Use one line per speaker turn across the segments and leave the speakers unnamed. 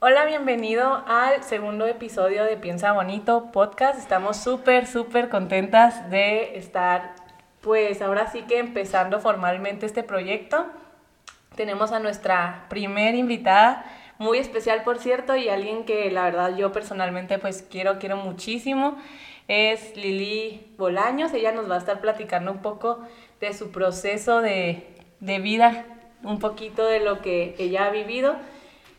Hola, bienvenido al segundo episodio de Piensa Bonito Podcast. Estamos súper, súper contentas de estar, pues ahora sí que empezando formalmente este proyecto. Tenemos a nuestra primer invitada, muy especial por cierto, y alguien que la verdad yo personalmente pues quiero, quiero muchísimo. Es Lili Bolaños, ella nos va a estar platicando un poco de su proceso de, de vida, un poquito de lo que ella ha vivido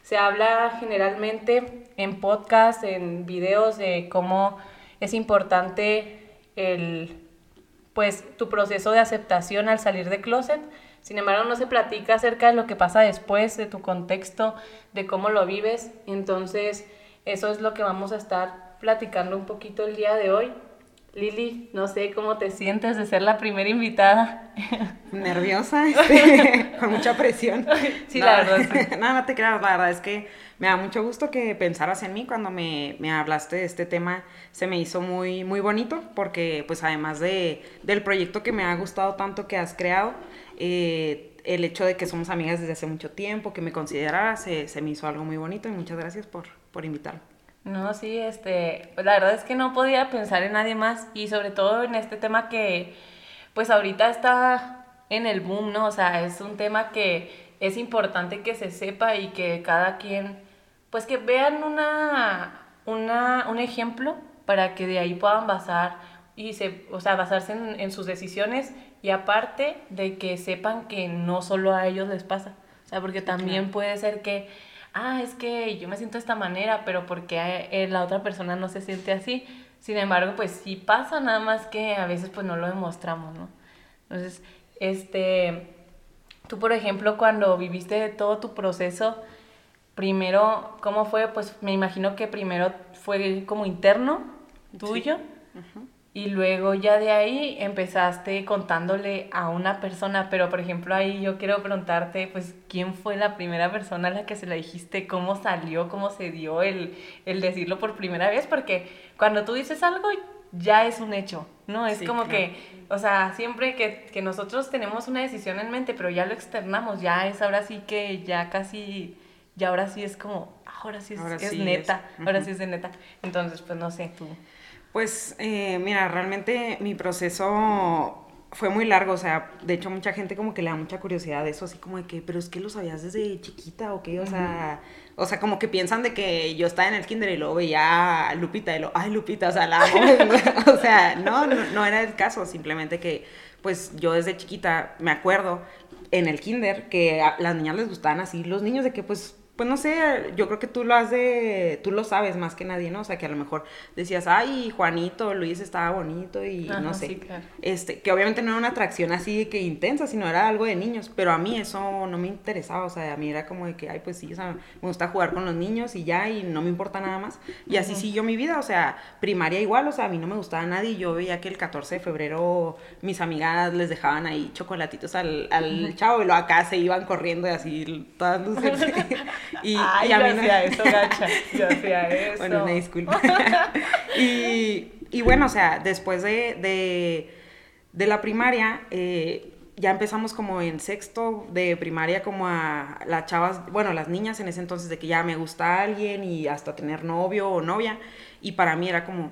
se habla generalmente en podcast, en videos de cómo es importante el, pues, tu proceso de aceptación al salir de closet. Sin embargo, no se platica acerca de lo que pasa después, de tu contexto, de cómo lo vives. Entonces, eso es lo que vamos a estar platicando un poquito el día de hoy. Lili, no sé cómo te sientes de ser la primera invitada.
Nerviosa, este, con mucha presión.
Sí, la verdad. Sí.
no, no te creas, la verdad es que me da mucho gusto que pensaras en mí cuando me, me, hablaste de este tema. Se me hizo muy, muy bonito porque, pues, además de, del proyecto que me ha gustado tanto que has creado, eh, el hecho de que somos amigas desde hace mucho tiempo, que me consideraras, se, se me hizo algo muy bonito y muchas gracias por, por invitarme.
No, sí, este, la verdad es que no podía pensar en nadie más y sobre todo en este tema que pues ahorita está en el boom, ¿no? O sea, es un tema que es importante que se sepa y que cada quien, pues que vean una, una, un ejemplo para que de ahí puedan basar y se, o sea, basarse en, en sus decisiones y aparte de que sepan que no solo a ellos les pasa, o sea, porque también claro. puede ser que ah, es que yo me siento de esta manera, pero porque la otra persona no se siente así. Sin embargo, pues sí pasa, nada más que a veces pues no lo demostramos, ¿no? Entonces, este, tú por ejemplo, cuando viviste todo tu proceso, primero, ¿cómo fue? Pues me imagino que primero fue como interno, tuyo. Sí. Uh -huh. Y luego ya de ahí empezaste contándole a una persona, pero por ejemplo ahí yo quiero preguntarte, pues, ¿quién fue la primera persona a la que se la dijiste? ¿Cómo salió? ¿Cómo se dio el, el decirlo por primera vez? Porque cuando tú dices algo ya es un hecho, ¿no? Es sí, como claro. que, o sea, siempre que, que nosotros tenemos una decisión en mente, pero ya lo externamos, ya es ahora sí que ya casi, ya ahora sí es como, ahora sí es,
ahora
es
sí
neta,
es.
ahora sí es de neta. Entonces, pues no sé, tú.
Pues eh, mira, realmente mi proceso fue muy largo, o sea, de hecho mucha gente como que le da mucha curiosidad de eso, así como de que, pero es que lo sabías desde chiquita o qué, o sea, uh -huh. o sea, como que piensan de que yo estaba en el kinder y luego veía a Lupita y lo, ay Lupita, o sea, la amo, o sea, no, no, no era el caso, simplemente que, pues yo desde chiquita me acuerdo en el kinder que a las niñas les gustaban así los niños de que pues pues no sé, yo creo que tú lo has de, tú lo sabes más que nadie, ¿no? O sea, que a lo mejor decías, ay, Juanito, Luis estaba bonito y
Ajá,
no sé.
Sí, claro.
Este, que obviamente no era una atracción así que intensa, sino era algo de niños, pero a mí eso no me interesaba, o sea, a mí era como de que, ay, pues sí, o sea, me gusta jugar con los niños y ya, y no me importa nada más. Y así Ajá. siguió mi vida, o sea, primaria igual, o sea, a mí no me gustaba nadie, yo veía que el 14 de febrero mis amigas les dejaban ahí chocolatitos al, al chavo y luego acá se iban corriendo y así, todas luces.
y, Ay, y a mí yo hacía no... eso, gacha. Yo hacía eso.
Bueno, una disculpa. y, y, bueno, o sea, después de, de, de la primaria, eh, ya empezamos como en sexto de primaria, como a las chavas, bueno, las niñas en ese entonces, de que ya me gusta alguien y hasta tener novio o novia. Y para mí era como,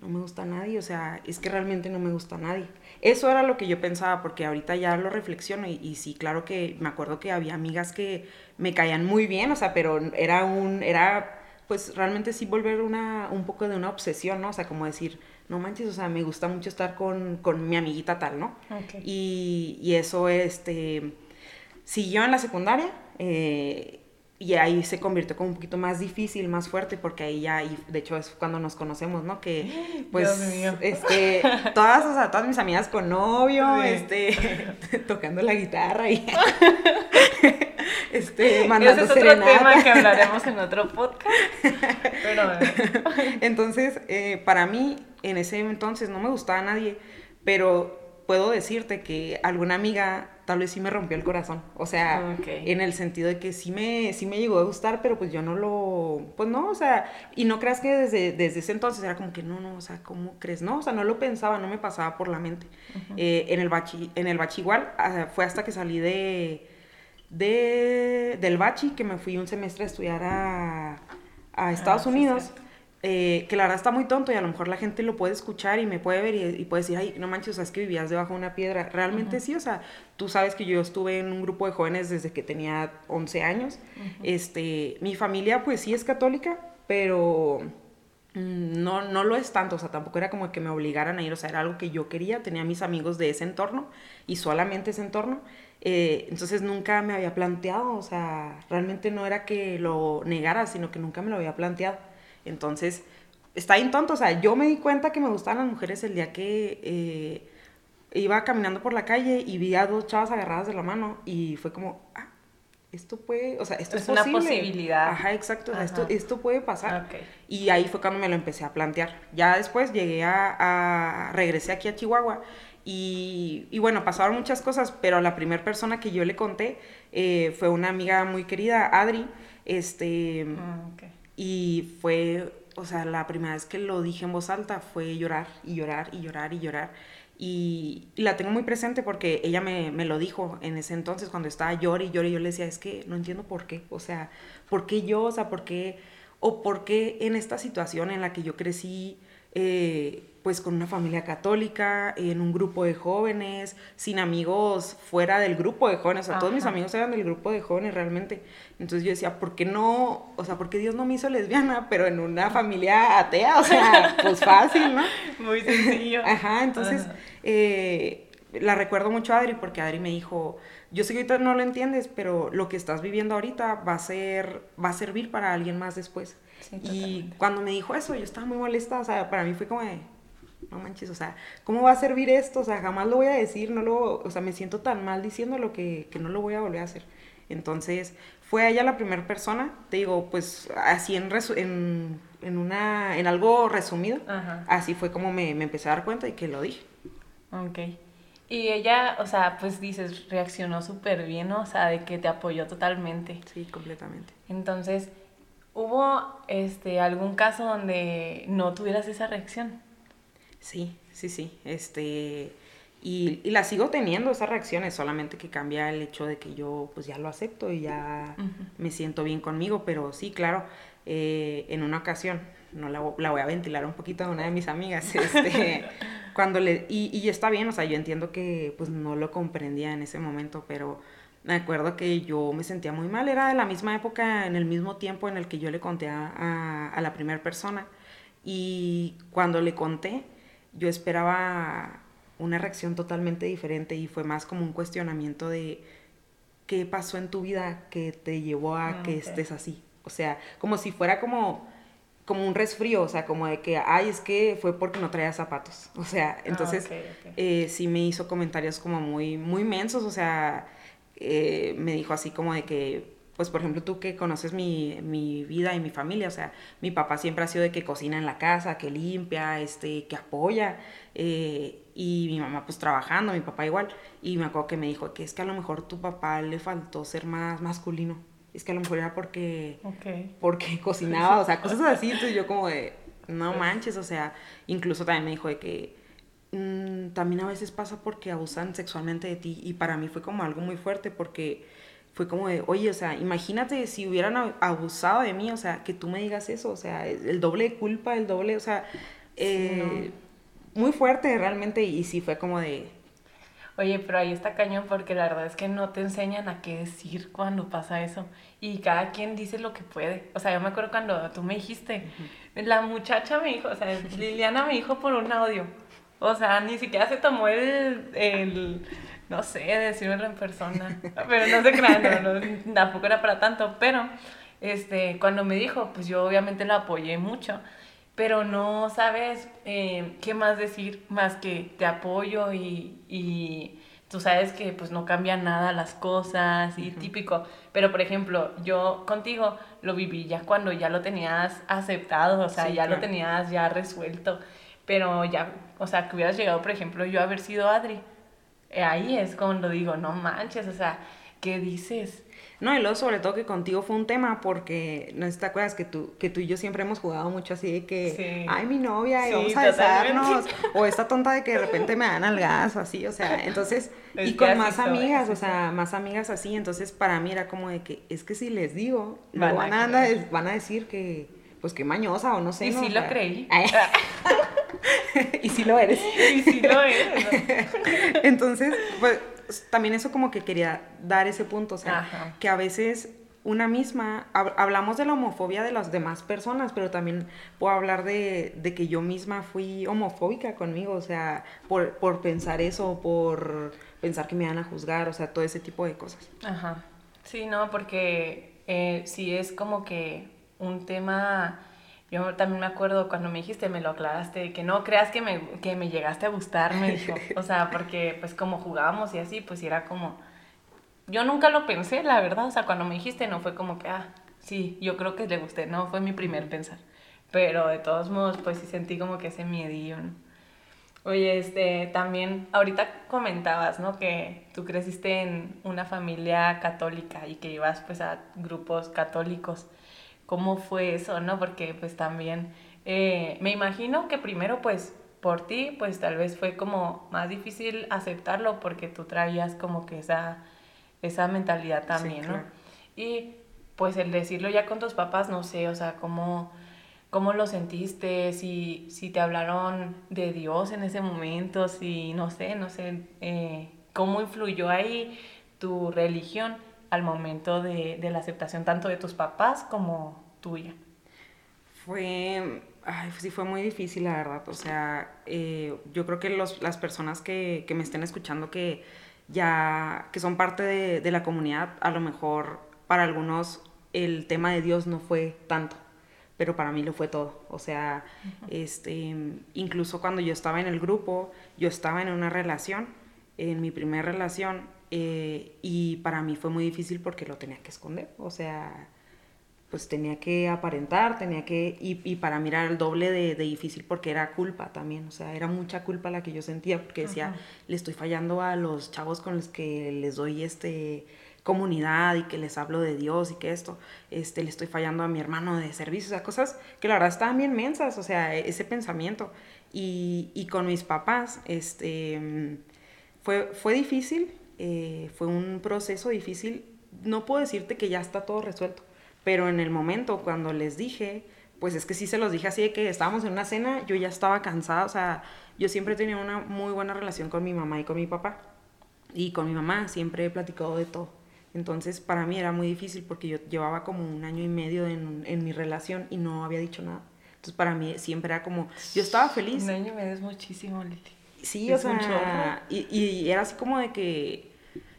no me gusta nadie, o sea, es que realmente no me gusta nadie. Eso era lo que yo pensaba, porque ahorita ya lo reflexiono y, y, sí, claro que me acuerdo que había amigas que me caían muy bien, o sea, pero era un, era, pues realmente sí volver una, un poco de una obsesión, ¿no? O sea, como decir, no manches, o sea, me gusta mucho estar con, con mi amiguita tal, ¿no?
Okay.
Y, y, eso, este, siguió en la secundaria, eh, y ahí se convirtió como un poquito más difícil, más fuerte, porque ahí ya, y de hecho es cuando nos conocemos, ¿no? Que, pues, este, todas, o sea, todas mis amigas con novio, sí. este, tocando la guitarra y, este, mandando
Ese es otro
serenata.
tema que hablaremos en otro podcast, pero...
Entonces, eh, para mí, en ese entonces no me gustaba nadie, pero puedo decirte que alguna amiga tal vez sí me rompió el corazón. O sea, okay. en el sentido de que sí me, sí me llegó a gustar, pero pues yo no lo, pues no, o sea, y no creas que desde, desde ese entonces era como que no, no, o sea, ¿cómo crees? No, o sea, no lo pensaba, no me pasaba por la mente. Uh -huh. eh, en el bachi, en el bachi igual, uh, fue hasta que salí de, de, del Bachi, que me fui un semestre a estudiar a, a Estados
Ah, sí,
Unidos. Eh, que la verdad está muy tonto y a lo mejor la gente lo puede escuchar y me puede ver y, y puede decir, ay, no manches, o sea, es que vivías debajo de una piedra. Realmente sí, o sea, tú sabes que yo estuve en un grupo de jóvenes desde que tenía 11 años. este, mi familia pues sí es católica, pero mm, no, no lo es tanto, o sea, tampoco era como que me obligaran a ir, o sea, era algo que yo quería, tenía mis amigos de ese entorno y solamente ese entorno. eh, entonces nunca me había planteado, o sea, realmente no era que lo negara, sino que nunca me lo había planteado. Entonces, está bien tonto, o sea, yo me di cuenta que me gustaban las mujeres el día que eh, iba caminando por la calle y vi a dos chavas agarradas de la mano y fue como, ah, esto puede, o sea, esto es,
Es una posibilidad.
Ajá, exacto, o sea, esto, esto puede pasar.
Ok.
Y ahí fue cuando me lo empecé a plantear. Ya después llegué a, a- regresé aquí a Chihuahua y, y bueno, pasaron muchas cosas, pero la primera persona que yo le conté eh, fue una amiga muy querida, Adri, este,
Ah.
Y fue, o sea, la primera vez que lo dije en voz alta fue llorar y llorar y llorar y llorar. Y, la tengo muy presente porque ella me, me lo dijo en ese entonces cuando estaba llorando y llorando yo le decía, es que no entiendo por qué, o sea, ¿por qué yo? O sea, ¿por qué? O por qué en esta situación en la que yo crecí, eh, pues con una familia católica, en un grupo de jóvenes, sin amigos fuera del grupo de jóvenes, o sea, todos mis amigos eran del grupo de jóvenes realmente. Entonces yo decía, ¿por qué no? O sea, ¿por qué Dios no me hizo lesbiana, pero en una familia atea? O sea, pues fácil, ¿no?
Muy sencillo.
Ajá, entonces
Ajá.
eh, la recuerdo mucho a Adri porque Adri me dijo, yo sé que ahorita no lo entiendes, pero lo que estás viviendo ahorita va a ser, va a servir para alguien más después.
Sí,
y cuando me dijo eso, yo estaba muy molesta, o sea, para mí fue como de, no manches, o sea, ¿cómo va a servir esto? O sea, jamás lo voy a decir, no lo, o sea, me siento tan mal diciéndolo que, que no lo voy a volver a hacer. Entonces, fue ella la primera persona, te digo, pues así en, resu- en, en, una, en algo resumido,
Ajá.
así fue como me, me empecé a dar cuenta y que lo dije.
Ok. Y ella, o sea, pues dices, reaccionó súper bien, ¿no? O sea, de que te apoyó totalmente.
Sí, completamente.
Entonces, ¿hubo este algún caso donde no tuvieras esa reacción?
Sí, sí, sí. Este, y, y la sigo teniendo esas reacciones, solamente que cambia el hecho de que yo pues ya lo acepto y ya me siento bien conmigo, pero sí, claro, eh, en una ocasión, no la, la voy a ventilar un poquito a una de mis amigas, este, cuando le, y, y está bien, o sea, yo entiendo que pues no lo comprendía en ese momento, pero me acuerdo que yo me sentía muy mal, era de la misma época, en el mismo tiempo en el que yo le conté a, a- a la primera persona, y cuando le conté, yo esperaba una reacción totalmente diferente y fue más como un cuestionamiento de qué pasó en tu vida que te llevó a
Ah,
que estés así. O sea, como si fuera como, como un resfrío, o sea, como de que, ay, es que fue porque no traía zapatos. O sea, entonces
Ah, ok.
eh, sí me hizo comentarios como muy, muy mensos, o sea, eh, me dijo así como de que, pues por ejemplo, tú que conoces mi, mi vida y mi familia, o sea, mi papá siempre ha sido de que cocina en la casa, que limpia, este, que apoya, eh, y mi mamá pues trabajando, mi papá igual, y me acuerdo que me dijo que es que a lo mejor tu papá le faltó ser más masculino, es que a lo mejor era porque
Ok.
porque cocinaba, o sea, cosas así, entonces yo como de, no manches, o sea, incluso también me dijo de que mm, también a veces pasa porque abusan sexualmente de ti y para mí fue como algo muy fuerte porque fue como de, oye, o sea, imagínate si hubieran abusado de mí, o sea, que tú me digas eso, o sea, el doble de culpa, el doble, o sea, eh, muy fuerte realmente y sí fue como de,
Oye, pero ahí está cañón porque la verdad es que no te enseñan a qué decir cuando pasa eso. Y cada quien dice lo que puede. O sea, yo me acuerdo cuando tú me dijiste, la muchacha me dijo, o sea, Liliana me dijo por un audio. O sea, ni siquiera se tomó el, el no sé, decírmelo en persona. Pero no se crean, no, no, tampoco era para tanto. Pero, este, cuando me dijo, pues yo obviamente la apoyé mucho pero no sabes eh, qué más decir más que te apoyo y, y tú sabes que pues no cambian nada las cosas y típico. Pero por ejemplo, yo contigo lo viví ya cuando ya lo tenías aceptado, o sea,
Sí,
ya lo tenías ya resuelto. Pero ya, o sea, que hubieras llegado, por ejemplo, yo a haber sido Adri. Ahí es cuando digo, no manches, o sea, ¿qué dices?
No, y luego sobre todo que contigo fue un tema porque, no te acuerdas que tú, que tú y yo siempre hemos jugado mucho así de que, ay, mi novia, y vamos a besarnos, o esta tonta de que de repente me dan al gas o así, o sea, entonces, y con más amigas, o sea, más amigas así, entonces para mí era como de que, es que si les digo, van, van, a, van a decir que, pues que mañosa o no sé.
Y sí lo creí.
y sí lo eres.
y sí lo eres.
entonces, pues también eso como que quería dar ese punto, o sea, que a veces una misma, hablamos de la homofobia de las demás personas, pero también puedo hablar de, de que yo misma fui homofóbica conmigo, o sea, por, por, pensar eso, por pensar que me iban a juzgar, o sea, todo ese tipo de cosas.
Ajá. Sí, no, porque eh, sí es como que un tema yo también me acuerdo cuando me dijiste, me lo aclaraste, que no creas que me, que me llegaste a gustar, me dijo. O sea, porque pues como jugábamos y así, pues era como... Yo nunca lo pensé, la verdad. O sea, cuando me dijiste, no fue como que, ah, sí, yo creo que le gusté. No, fue mi primer pensar. Pero de todos modos, pues sí sentí como que ese miedillo. Oye, este, también ahorita comentabas, ¿no? Que tú creciste en una familia católica y que ibas pues a grupos católicos cómo fue eso, ¿no? Porque pues también eh, me imagino que primero pues por ti pues tal vez fue como más difícil aceptarlo porque tú traías como que esa, esa mentalidad también, ¿no? Y pues el decirlo ya con tus papás, no sé, o sea, cómo, cómo lo sentiste, si, si te hablaron de Dios en ese momento, si no sé, no sé, eh, cómo influyó ahí tu religión al momento de, de la aceptación tanto de tus papás como tuya?
Fue, ay, sí fue muy difícil, la verdad. O sea, eh, yo creo que los, las personas que, que, me estén escuchando que ya, que son parte de, de, la comunidad, a lo mejor para algunos el tema de Dios no fue tanto, pero para mí lo fue todo. O sea, este, incluso cuando yo estaba en el grupo, yo estaba en una relación, en mi primera relación, eh, y para mí fue muy difícil porque lo tenía que esconder. O sea, pues tenía que aparentar, tenía que, y, y para mí era el doble de, de, difícil porque era culpa también, o sea, era mucha culpa la que yo sentía porque decía, le estoy fallando a los chavos con los que les doy este comunidad y que les hablo de Dios y que esto, este, le estoy fallando a mi hermano de servicio, o sea, cosas que la verdad estaban bien mensas, o sea, ese pensamiento. Y, y con mis papás, este, fue, fue difícil, eh, fue un proceso difícil, no puedo decirte que ya está todo resuelto, pero en el momento cuando les dije, pues es que sí se los dije así de que estábamos en una cena, yo ya estaba cansada, o sea, yo siempre he tenido una muy buena relación con mi mamá y con mi papá. Y con mi mamá siempre he platicado de todo. Entonces para mí era muy difícil porque yo llevaba como un año y medio en, en mi relación y no había dicho nada. Entonces para mí siempre era como, yo estaba feliz.
Un año y medio es muchísimo.
Sí, o sea, y, y, era así como de que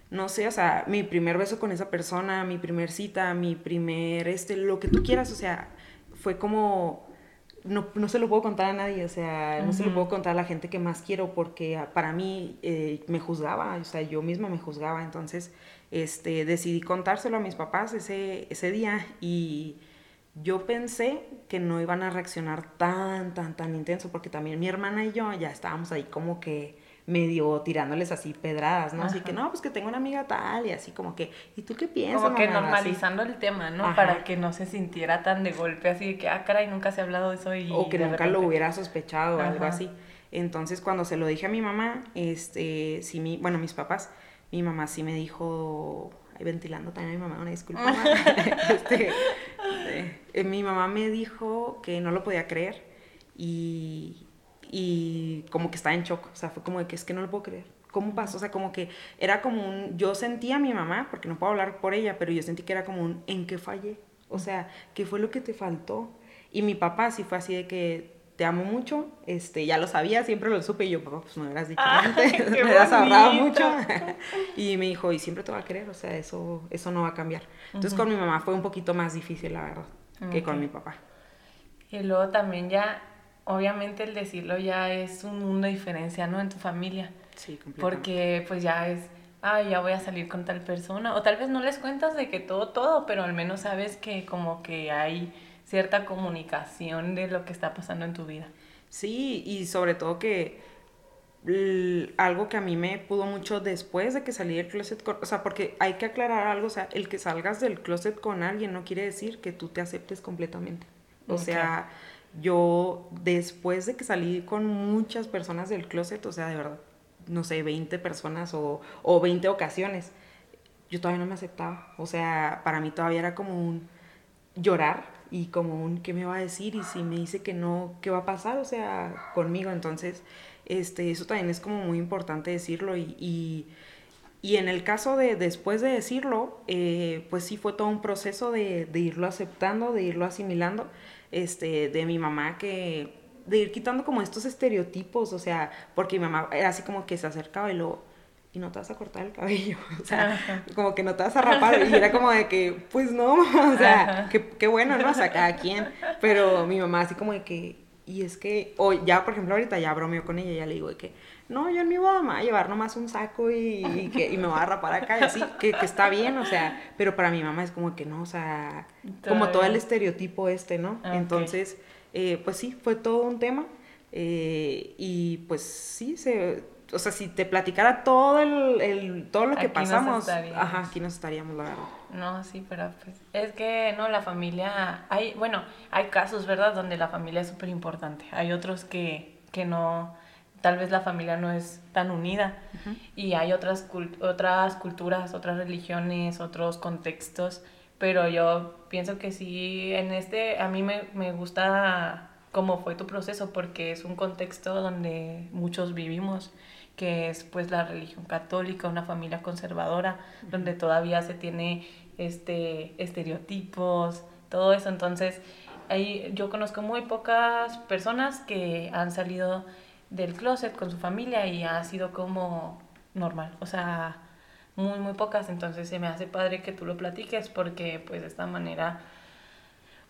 no sé, o sea, mi primer beso con esa persona, mi primer cita, mi primer, este, lo que tú quieras, o sea, fue como, no, no se lo puedo contar a nadie, o sea, no se lo puedo contar a la gente que más quiero porque para mí eh, me juzgaba, o sea, yo misma me juzgaba, entonces, este, decidí contárselo a mis papás ese, ese día y yo pensé que no iban a reaccionar tan, tan, tan intenso porque también mi hermana y yo ya estábamos ahí como que medio tirándoles así pedradas, ¿no? Así que no, pues que tengo una amiga tal y así como que, ¿y tú qué piensas?
Como que normalizando el tema, ¿no? Para que no se sintiera tan de golpe, así de que, ah, caray, nunca se ha hablado de eso y...
O que nunca lo hubiera sospechado o algo así. Entonces, cuando se lo dije a mi mamá, este, sí, mi, bueno, mis papás, mi mamá sí me dijo, ventilando también a mi mamá, una disculpa. este, eh, mi mamá me dijo que no lo podía creer y, y como que estaba en shock, o sea, fue como de que es que no lo puedo creer. ¿Cómo pasó? O sea, como que era como un, yo sentía a mi mamá, porque no puedo hablar por ella, pero yo sentí que era como un, ¿en qué fallé? O sea, ¿qué fue lo que te faltó? Y mi papá sí fue así de que te amo mucho, este, ya lo sabía, siempre lo supe y yo, papá, pues me hubieras dicho antes, me hubieras ahorrado mucho. y me dijo, y siempre te va a querer, o sea, eso, eso no va a cambiar. Entonces con mi mamá fue un poquito más difícil, la verdad, que con mi papá.
Y luego también ya obviamente el decirlo ya es un mundo de diferencia, ¿no? En tu familia.
Sí, completamente.
Porque pues ya es, ay, ya voy a salir con tal persona. O tal vez no les cuentas de que todo, todo, pero al menos sabes que como que hay cierta comunicación de lo que está pasando en tu vida.
Sí, y sobre todo que algo que a mí me pudo mucho después de que salí del closet, o sea, porque hay que aclarar algo, o sea, el que salgas del closet con alguien no quiere decir que tú te aceptes completamente. O sea, yo después de que salí con muchas personas del closet, o sea, de verdad, no sé, 20 personas o, o 20 ocasiones, yo todavía no me aceptaba. O sea, para mí todavía era como un llorar y como un qué me va a decir y si me dice que no, ¿qué va a pasar? O sea, conmigo. Entonces, este, eso también es como muy importante decirlo y, y, en el caso de después de decirlo, eh, pues sí fue todo un proceso de, de, irlo aceptando, de irlo asimilando, este, de mi mamá que, de ir quitando como estos estereotipos, o sea, porque mi mamá era así como que se acercaba y lo, y no te vas a cortar el cabello, o sea, como que no te vas a rapar, y era como de que, pues no, o sea, qué, bueno, ¿no? O sea, cada quien, pero mi mamá así como de que, y es que, o ya, por ejemplo, ahorita ya bromeo con ella, ya le digo de que, no, yo en mi boda me voy a llevar nomás un saco y, que, y me voy a rapar acá, y así, que, que, está bien, o sea, pero para mi mamá es como que no, o sea, como todo el estereotipo este, ¿no? Ah, Entonces, eh, pues sí, fue todo un tema, eh, y pues sí, se o sea, si te platicara todo el, todo lo que pasamos, ajá, aquí nos estaríamos, la verdad.
No, sí, pero pues es que no, la familia, hay, bueno, hay casos, ¿verdad?, donde la familia es súper importante. Hay otros que, que no, tal vez la familia no es tan unida y hay otras, otras culturas, otras religiones, otros contextos, pero yo pienso que sí, en este, a mí me, me gusta cómo fue tu proceso porque es un contexto donde muchos vivimos que es pues la religión católica, una familia conservadora, donde todavía se tiene este estereotipos, todo eso. Entonces, ahí yo conozco muy pocas personas que han salido del closet con su familia y ha sido como normal, o sea, muy muy pocas, entonces se me hace padre que tú lo platiques porque pues de esta manera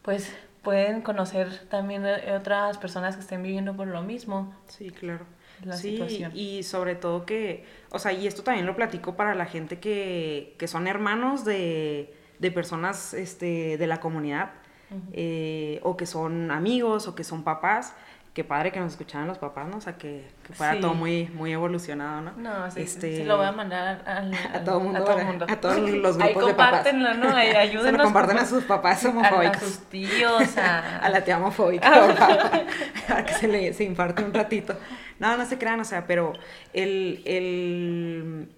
pues pueden conocer también otras personas que estén viviendo por lo mismo.
Sí, claro sí, Y sobre todo que, o sea, y esto también lo platico para la gente que, que son hermanos de, de, personas este, de la comunidad, eh, o que son amigos, o que son papás. Qué padre que nos escucharan los papás, ¿no? O sea, que, que fuera todo muy, muy evolucionado, ¿no?
No, sí, este, lo voy a mandar a todo
mundo, a, todo mundo. a todos los grupos de papás.
¿no? Ahí ayúdenos. Se lo
comparten a sus papás homofóbicos.
A, sus tíos, a...
a la tía homofóbica, para que se le se imparte un ratito. No, no se crean, o sea, pero el, el...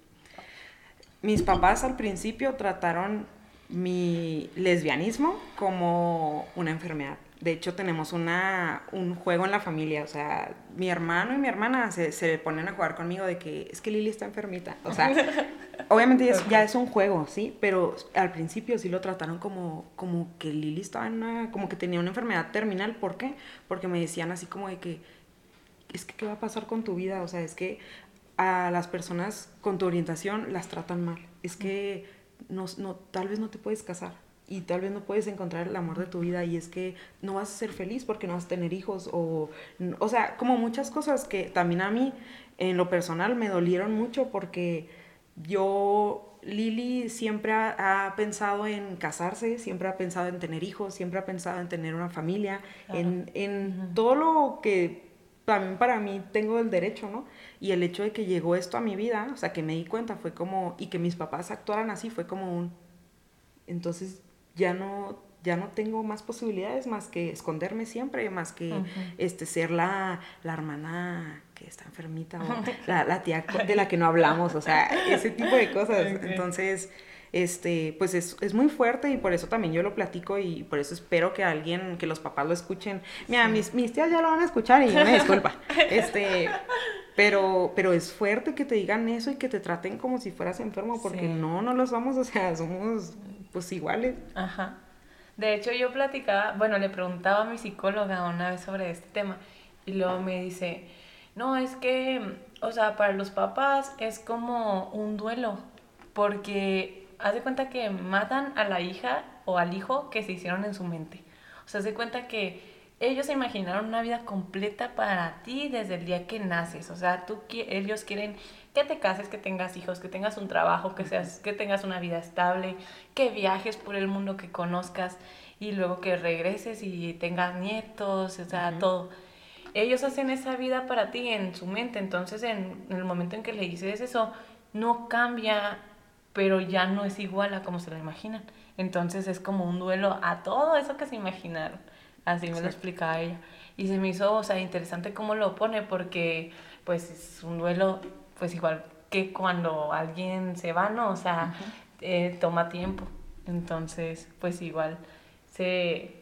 Mis papás al principio trataron mi lesbianismo como una enfermedad. De hecho, tenemos una, un juego en la familia. O sea, mi hermano y mi hermana se, se ponen a jugar conmigo de que es que Lili está enfermita. O sea, obviamente ya es un juego, ¿sí? Pero al principio sí lo trataron como, como que Lili estaba en una, como que tenía una enfermedad terminal. ¿Por qué? Porque me decían así como de que es que, ¿qué va a pasar con tu vida? O sea, es que a las personas con tu orientación las tratan mal. Es que no, no, tal vez no te puedes casar y tal vez no puedes encontrar el amor de tu vida y es que no vas a ser feliz porque no vas a tener hijos o, o sea, como muchas cosas que también a mí en lo personal me dolieron mucho porque yo, Lili siempre ha, pensado en casarse, siempre ha pensado en tener hijos, siempre ha pensado en tener una familia, en, en todo lo que también para mí tengo el derecho, ¿no? Y el hecho de que llegó esto a mi vida, o sea, que me di cuenta fue como, y que mis papás actuaran así, fue como un, entonces ya no, ya no tengo más posibilidades más que esconderme siempre, más que este, ser la, la hermana que está enfermita o la, la, tía de la que no hablamos, o sea, ese tipo de cosas. Entonces, este, pues es, es, muy fuerte y por eso también yo lo platico y por eso espero que alguien, que los papás lo escuchen. Mira, mis, mis tías ya lo van a escuchar y me disculpa. Este, pero, pero es fuerte que te digan eso y que te traten como si fueras enfermo, porque no, no lo somos, o sea, somos pues iguales.
Ajá. De hecho, yo platicaba, bueno, le preguntaba a mi psicóloga una vez sobre este tema y luego me dice, no, es que, o sea, para los papás es como un duelo, porque haz de cuenta que matan a la hija o al hijo que se hicieron en su mente. O sea, haz de cuenta que ellos se imaginaron una vida completa para ti desde el día que naces. O sea, tú, ellos quieren que te cases, que tengas hijos, que tengas un trabajo, que, seas, que tengas una vida estable, que viajes por el mundo, que conozcas y luego que regreses y tengas nietos, o sea, todo. ellos hacen esa vida para ti en su mente, entonces en, el momento en que le dices eso, no cambia, pero ya no es igual a como se lo imaginan. Entonces es como un duelo a todo eso que se imaginaron. Así me lo explicaba ella. Y se me hizo, o sea, interesante cómo lo pone, porque pues es un duelo, pues igual que cuando alguien se va, ¿no? O sea, eh, toma tiempo. Entonces, pues igual se...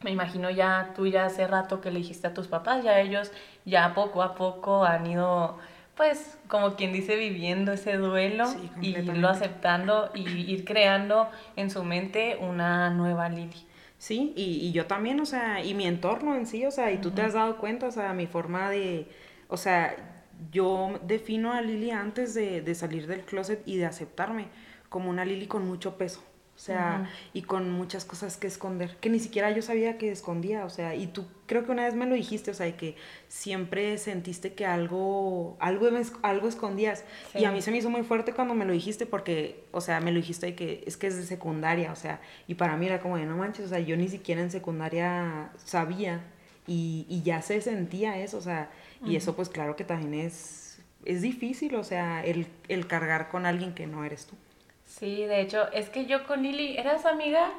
Me imagino ya tú ya hace rato que le dijiste a tus papás, ya ellos ya poco a poco han ido, pues, como quien dice, viviendo ese duelo y irlo aceptando y ir creando en su mente una nueva Lili.
Sí, y, y, yo también, o sea, y mi entorno en sí, o sea, y tú te has dado cuenta, o sea, mi forma de, o sea, yo defino a Lili antes de, de, salir del closet y de aceptarme como una Lili con mucho peso. O sea, y con muchas cosas que esconder, que ni siquiera yo sabía que escondía, o sea, y tú creo que una vez me lo dijiste, o sea, que siempre sentiste que algo, algo, algo escondías. Y a mí se me hizo muy fuerte cuando me lo dijiste porque, o sea, me lo dijiste de que es que es de secundaria, o sea, y para mí era como de no manches, o sea, yo ni siquiera en secundaria sabía y, y ya se sentía eso, o sea, y eso pues claro que también es, es difícil, o sea, el, el cargar con alguien que no eres tú.
Sí, de hecho, es que yo con Lili, ¿eras amiga?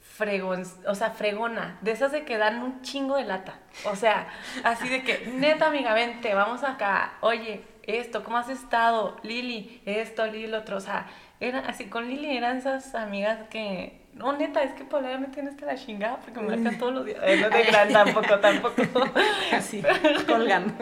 Fregón, o sea, fregona, de esas de que dan un chingo de lata. O sea, así de que, neta amiga, vente, vamos acá, oye, esto, ¿cómo has estado? Lili, esto, Lili, otro. O sea, era así, con Lili eran esas amigas que no, neta, es que Paula me tienes que la chingada porque me marcan todos los días. no te gran, tampoco, tampoco.
Así, colgando.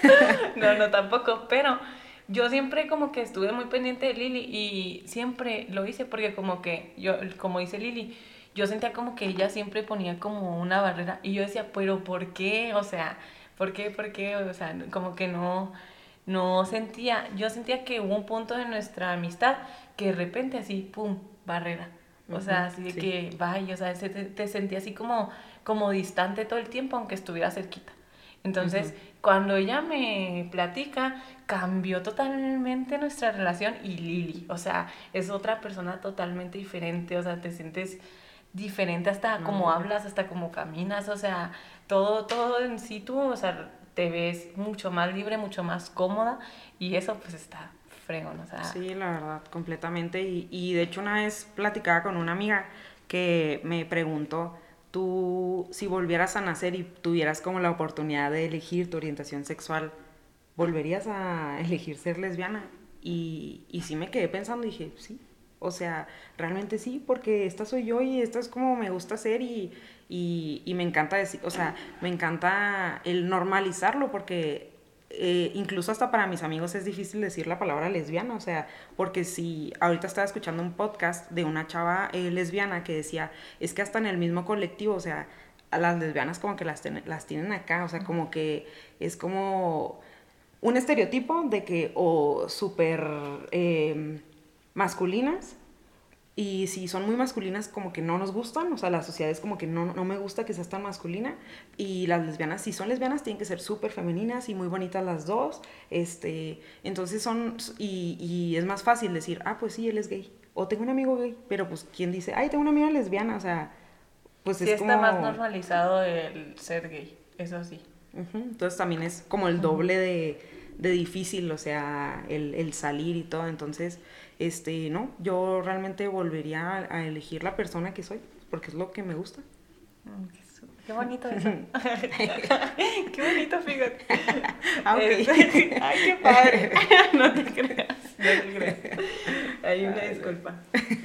no, no, tampoco. Pero yo siempre como que estuve muy pendiente de Lili y siempre lo hice porque como que yo, como dice Lili, yo sentía como que ella siempre ponía como una barrera y yo decía, pero ¿por qué? O sea, ¿por qué? ¿Por qué? O sea, como que no, no sentía, yo sentía que hubo un punto de nuestra amistad que de repente así, ¡pum!, barrera. O sea, así de que, vaya, o sea, te, te sentía así como, como distante todo el tiempo, aunque estuviera cerquita. Entonces, cuando ella me platica, cambió totalmente nuestra relación y Lili, o sea, es otra persona totalmente diferente, o sea, te sientes diferente hasta cómo hablas, hasta cómo caminas, o sea, todo, todo en sí tú, o sea, te ves mucho más libre, mucho más cómoda y eso pues está
Sí, la verdad, completamente. Y, y de hecho una vez platicaba con una amiga que me preguntó, tú si volvieras a nacer y tuvieras como la oportunidad de elegir tu orientación sexual, ¿volverías a elegir ser lesbiana? Y, y sí me quedé pensando y dije, sí, o sea, realmente sí, porque esta soy yo y esto es como me gusta ser y, y, y me encanta decir, o sea, me encanta el normalizarlo porque eh, incluso hasta para mis amigos es difícil decir la palabra lesbiana, o sea, porque si ahorita estaba escuchando un podcast de una chava eh, lesbiana que decía, es que hasta en el mismo colectivo, o sea, a las lesbianas como que las, las tienen acá, o sea, como que es como un estereotipo de que o súper eh, masculinas y si son muy masculinas, como que no nos gustan. O sea, la sociedad es como que no, no me gusta que seas tan masculina. Y las lesbianas, si son lesbianas, tienen que ser súper femeninas y muy bonitas las dos. Este, entonces son. Y, y, es más fácil decir, ah, pues sí, él es gay. O tengo un amigo gay. Pero pues, ¿quién dice, ay, tengo una amiga lesbiana? O sea, pues
sí está más normalizado el ser gay. Eso sí.
Entonces también es como el doble de, de difícil, o sea, el, el salir y todo. Entonces este, no, yo realmente volvería a, elegir la persona que soy, porque es lo que me gusta.
Mm, qué bonito eso. qué bonito, fíjate.
Ah,
este, ay, qué padre. no te creas, no te creas. Hay una disculpa.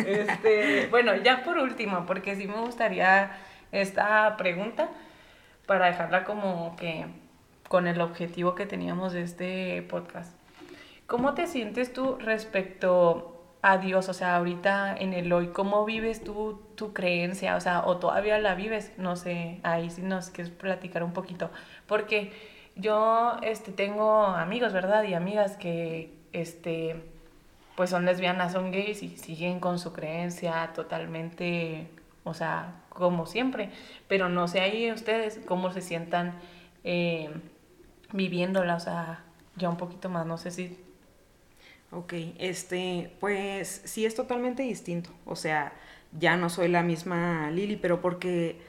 Este, bueno, ya por último, porque sí me gustaría esta pregunta para dejarla como que con el objetivo que teníamos de este podcast. ¿Cómo te sientes tú respecto a Dios? O sea, ahorita en el hoy, ¿cómo vives tú tu creencia? O sea, ¿o todavía la vives? No sé, ahí sí nos quieres platicar un poquito. Porque yo este, tengo amigos, ¿verdad? Y amigas que, este, pues son lesbianas, son gays y siguen con su creencia totalmente, o sea, como siempre. Pero no sé ahí ustedes cómo se sientan eh, viviéndola, o sea, ya un poquito más, no sé si
Ok, este, pues sí es totalmente distinto. O sea, ya no soy la misma Lili, pero porque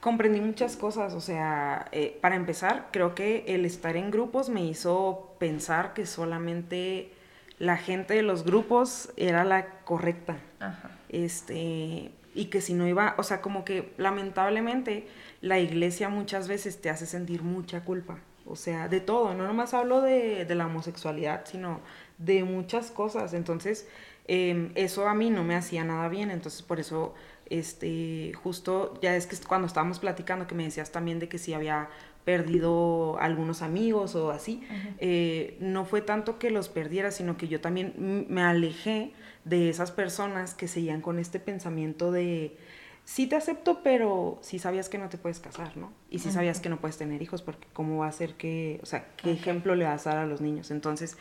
comprendí muchas cosas, o sea, eh, para empezar, creo que el estar en grupos me hizo pensar que solamente la gente de los grupos era la correcta. Ajá. Este, y que si no iba, o sea, como que lamentablemente la iglesia muchas veces te hace sentir mucha culpa. O sea, de todo, no nomás hablo de, de la homosexualidad, sino de muchas cosas. Entonces, em, eso a mí no me hacía nada bien. Entonces, por eso este, justo, ya es que cuando estábamos platicando que me decías también de que si había perdido algunos amigos o así, eh, no fue tanto que los perdiera, sino que yo también me alejé de esas personas que seguían con este pensamiento de, sí te acepto, pero sí sabías que no te puedes casar, ¿no? Y sí sabías que no puedes tener hijos, porque cómo va a ser que, o sea, qué ejemplo le vas a dar a los niños. Entonces,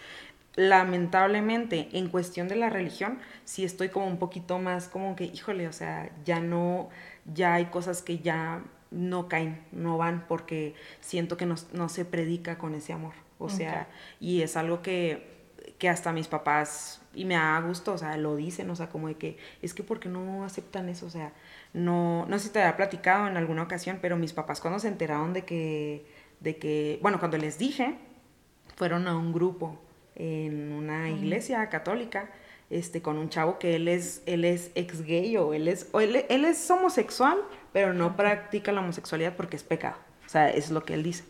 lamentablemente, en cuestión de la religión, sí estoy como un poquito más como que, híjole, o sea, ya no, ya hay cosas que ya no caen, no van, porque siento que no, no se predica con ese amor. O sea, y es algo que, que hasta mis papás, y me da gusto, o sea, lo dicen, o sea, como de que, es que porque no aceptan eso, o sea, no, no sé si te había platicado en alguna ocasión, pero mis papás cuando se enteraron de que, de que, bueno, cuando les dije, fueron a un grupo en una iglesia católica este, con un chavo que él es, él es ex gay o él es, él, es homosexual, pero no practica la homosexualidad porque es pecado. O sea, es lo que él dice.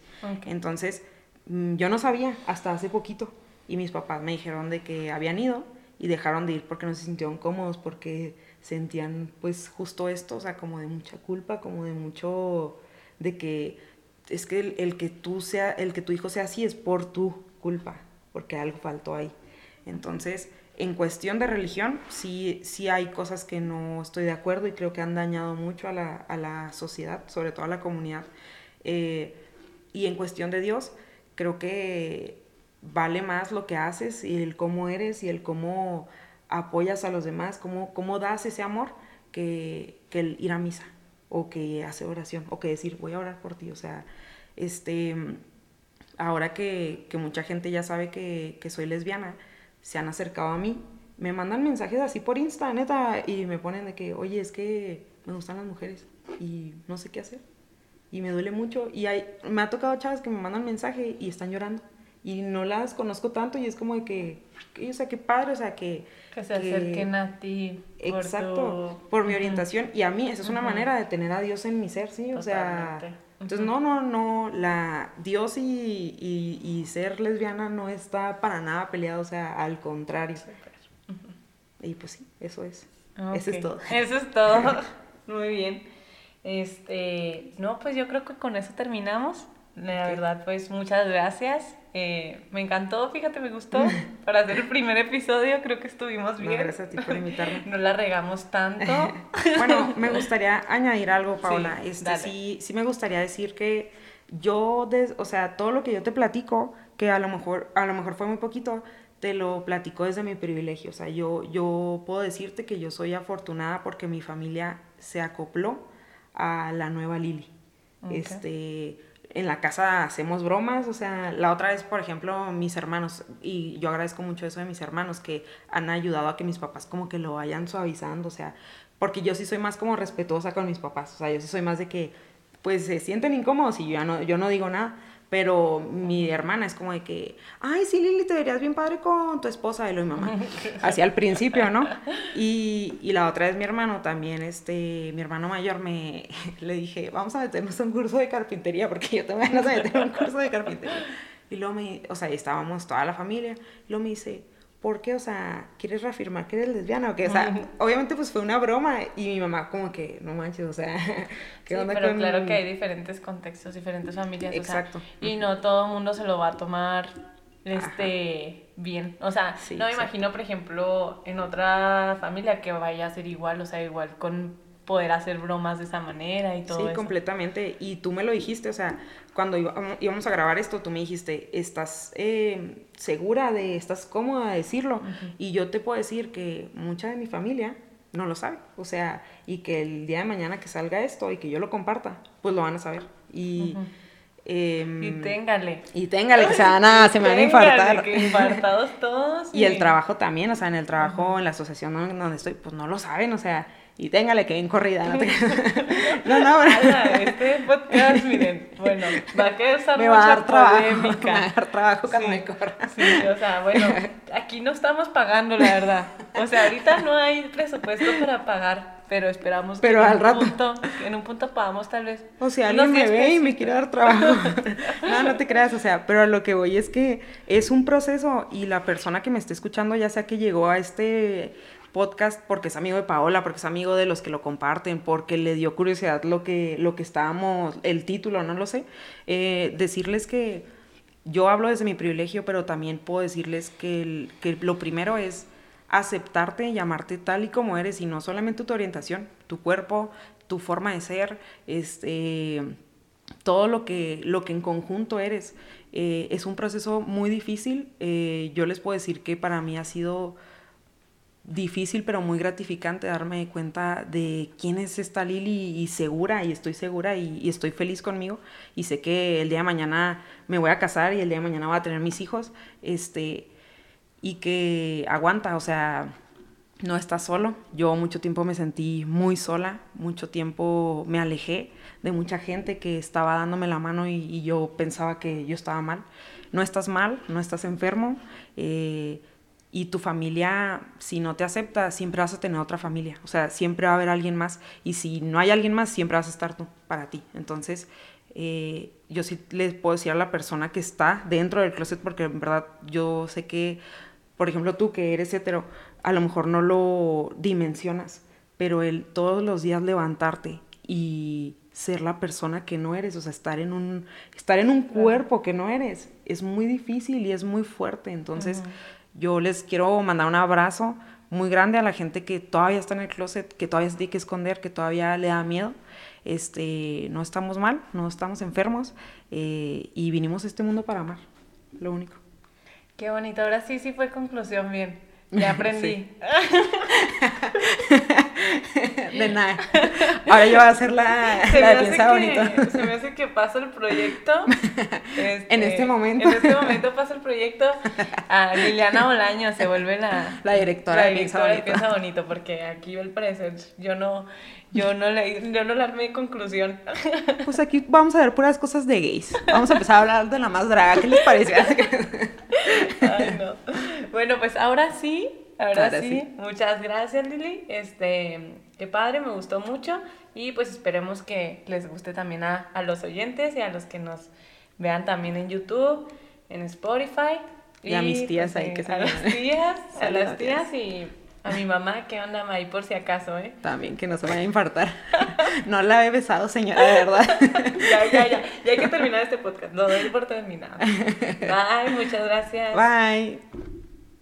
Entonces, mm, yo no sabía hasta hace poquito y mis papás me dijeron de que habían ido y dejaron de ir porque no se sintieron cómodos, porque sentían pues justo esto, o sea, como de mucha culpa, como de mucho, de que es que el, el que tú sea, el que tu hijo sea así es por tu culpa, porque algo faltó ahí. Entonces, en cuestión de religión, sí, sí hay cosas que no estoy de acuerdo y creo que han dañado mucho a la, a la sociedad, sobre todo a la comunidad. Eh, y en cuestión de Dios, creo que vale más lo que haces y el cómo eres y el cómo apoyas a los demás, cómo, cómo das ese amor, que, que el ir a misa o que hacer oración o que decir voy a orar por ti. O sea, este ahora que, mucha gente ya sabe que, soy lesbiana, se han acercado a mí, me mandan mensajes así por Insta, neta, y me ponen de que, oye, es que me gustan las mujeres y no sé qué hacer. Y me duele mucho. Y hay, me ha tocado chavas que me mandan mensaje y están llorando. Y no las conozco tanto y es como de que, o sea, qué padre, o sea, que...
Que se acerquen a ti.
exacto, por mi orientación. Y a mí, esa es una manera de tener a Dios en mi ser, sí, o sea entonces, no, no, no, la Dios y, y, ser lesbiana no está para nada peleado, o sea, al contrario. Y pues sí, eso es. Eso es todo.
Eso es todo. Muy bien. Este, no, pues yo creo que con eso terminamos. La verdad, pues muchas gracias. Eh, me encantó, fíjate, me gustó. Para hacer el primer episodio creo que estuvimos bien.
gracias a ti por invitarme.
no la regamos tanto.
bueno, me gustaría añadir algo, Paula. Sí, este, sí, sí me gustaría decir que yo, o sea, todo lo que yo te platico, que a lo mejor, a lo mejor fue muy poquito, te lo platico desde mi privilegio. O sea, yo, yo puedo decirte que yo soy afortunada porque mi familia se acopló a la nueva Lili. Este en la casa hacemos bromas, o sea, la otra vez, por ejemplo, mis hermanos, y yo agradezco mucho eso de mis hermanos, que han ayudado a que mis papás como que lo vayan suavizando, o sea, porque yo sí soy más como respetuosa con mis papás, o sea, yo sí soy más de que, pues, se sienten incómodos y yo, no, yo no digo nada, pero mi hermana es como de que, ay, sí, Lili, te verías bien padre con tu esposa, de lo mi mamá. Así al principio, ¿no? Y, y, la otra es mi hermano también, este, mi hermano mayor me, le dije, vamos a meternos a un curso de carpintería, porque yo tengo ganas de meterme un curso de carpintería. Y luego me, o sea, estábamos toda la familia, y luego me dice, ¿por qué? O sea, ¿quieres reafirmar que eres lesbiana o qué? O sea, obviamente pues fue una broma y mi mamá como que, no manches, o sea,
¿qué sí, pero claro que hay diferentes contextos, diferentes familias. Exacto. y no todo el mundo se lo va a tomar este bien. O sea, no me imagino, por ejemplo, en otra familia que vaya a ser igual, o sea, igual con poder hacer bromas de esa manera y todo
sí, completamente. Y tú me lo dijiste, o sea, cuando íbamos a grabar esto, tú me dijiste, ¿estás eh, segura de, estás cómoda de decirlo? Y yo te puedo decir que mucha de mi familia no lo sabe. O sea, y que el día de mañana que salga esto y que yo lo comparta, pues lo van a saber. Y...
Em, y téngale.
Y téngale, que se van a, se me van a infartar.
Que infartados todos.
Y... el trabajo también, o sea, en el trabajo, en la asociación donde estoy, pues no lo saben, o sea, y téngale que bien corrida. No, no, no.
este podcast, miren, bueno, va a quedar
me va a dar trabajo, me va a dar trabajo cuando me corra.
Sí, o sea, bueno, aquí no estamos pagando, la verdad. O sea, ahorita no hay presupuesto para pagar, pero esperamos
pero
que
al
en,
rato.
Un punto, en un punto podamos tal vez.
O sea, alguien me ve y me quiere dar trabajo. no, no te creas, o sea, pero a lo que voy es que es un proceso y la persona que me esté escuchando, ya sea que llegó a este podcast porque es amigo de Paola, porque es amigo de los que lo comparten, porque le dio curiosidad lo que, lo que estábamos, el título, no lo sé, eh, decirles que yo hablo desde mi privilegio, pero también puedo decirles que, que lo primero es aceptarte y llamarte tal y como eres y no solamente tu orientación, tu cuerpo, tu forma de ser, este, todo lo que, lo que en conjunto eres. Eh, es un proceso muy difícil. Eh, yo les puedo decir que para mí ha sido difícil pero muy gratificante darme cuenta de quién es esta Lili y segura y estoy segura y, y, estoy feliz conmigo y sé que el día de mañana me voy a casar y el día de mañana voy a tener mis hijos este y que aguanta o sea no estás solo. Yo mucho tiempo me sentí muy sola mucho tiempo me alejé de mucha gente que estaba dándome la mano y, y yo pensaba que yo estaba mal. No estás mal no estás enfermo eh, y tu familia, si no te acepta, siempre vas a tener otra familia. O sea, siempre va a haber alguien más. Y si no hay alguien más, siempre vas a estar tú para ti. Entonces, eh, yo sí les puedo decir a la persona que está dentro del closet, porque en verdad yo sé que, por ejemplo, tú que eres hetero, a lo mejor no lo dimensionas, pero el todos los días levantarte y ser la persona que no eres, o sea, estar en un, estar en un cuerpo que no eres, es muy difícil y es muy fuerte. Entonces, uh -huh yo les quiero mandar un abrazo muy grande a la gente que todavía está en el closet, que todavía se tiene que esconder, que todavía le da miedo. Este, no estamos mal, no estamos enfermos eh, y vinimos a este mundo para amar, lo único.
Qué bonito, ahora sí, sí fue conclusión bien. Ya aprendí.
de nada. Ahora yo voy a hacer la,
se
la
de
piensa bonito.
Se me hace que paso el proyecto.
Este, en este momento.
En este momento pasa el proyecto. A Liliana Bolaño se vuelve la,
la directora,
la
de,
directora
piensa
de Piensa Bonito. Porque aquí al parecer yo no, yo no le, yo no le armé conclusión.
Pues aquí vamos a ver puras cosas de gays. Vamos a empezar a hablar de la más draga. ¿Qué les parece?
Ay, no. Bueno, pues ahora sí, ahora,
Ahora
sí.
sí.
Muchas gracias, Lili. Este, qué padre, me gustó mucho. Y pues esperemos que les guste también a, a los oyentes y a los que nos vean también en YouTube, en Spotify.
Y a mis tías ahí
eh,
que se
A las tías, a las tías y a mi mamá, que onda, ahí por si acaso, ¿eh?
También que no se vaya a infartar. No la he besado, señora, de verdad.
Ya, ya, ya. Ya hay que terminar este podcast. Lo doy por terminado. Bye, muchas gracias.
Bye.